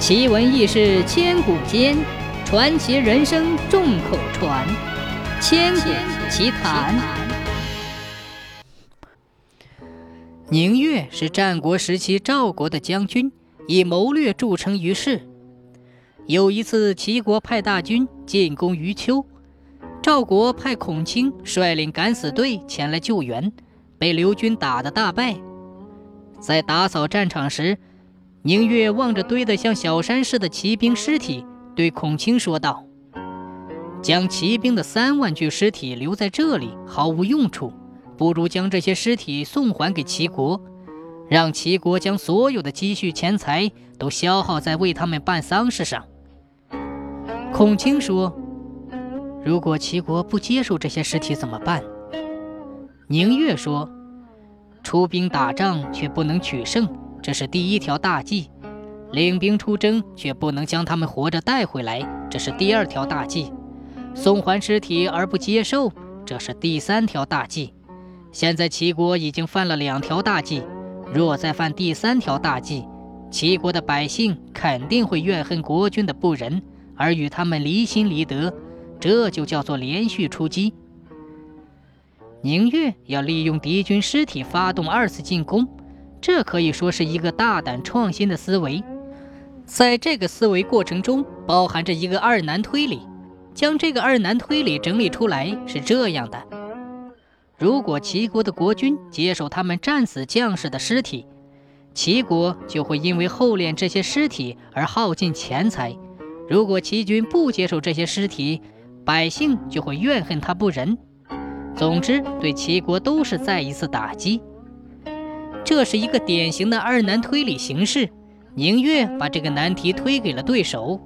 奇闻异事千古间，传奇人生众口传。千古奇谈。宁越是战国时期赵国的将军，以谋略著称于世。有一次，齐国派大军进攻余丘，赵国派孔卿率领敢死队前来救援，被刘军打得大败。在打扫战场时，宁月望着堆得像小山似的骑兵尸体，对孔卿说道：“将骑兵的三万具尸体留在这里毫无用处，不如将这些尸体送还给齐国，让齐国将所有的积蓄钱财都消耗在为他们办丧事上。”孔卿说：“如果齐国不接受这些尸体怎么办？”宁月说：“出兵打仗却不能取胜。”这是第一条大忌，领兵出征却不能将他们活着带回来，这是第二条大忌；送还尸体而不接受，这是第三条大忌。现在齐国已经犯了两条大忌，若再犯第三条大忌，齐国的百姓肯定会怨恨国君的不仁，而与他们离心离德，这就叫做连续出击。宁越要利用敌军尸体发动二次进攻。这可以说是一个大胆创新的思维，在这个思维过程中包含着一个二难推理。将这个二难推理整理出来是这样的：如果齐国的国君接受他们战死将士的尸体，齐国就会因为厚敛这些尸体而耗尽钱财；如果齐军不接受这些尸体，百姓就会怨恨他不仁。总之，对齐国都是再一次打击。这是一个典型的二难推理形式，宁月把这个难题推给了对手。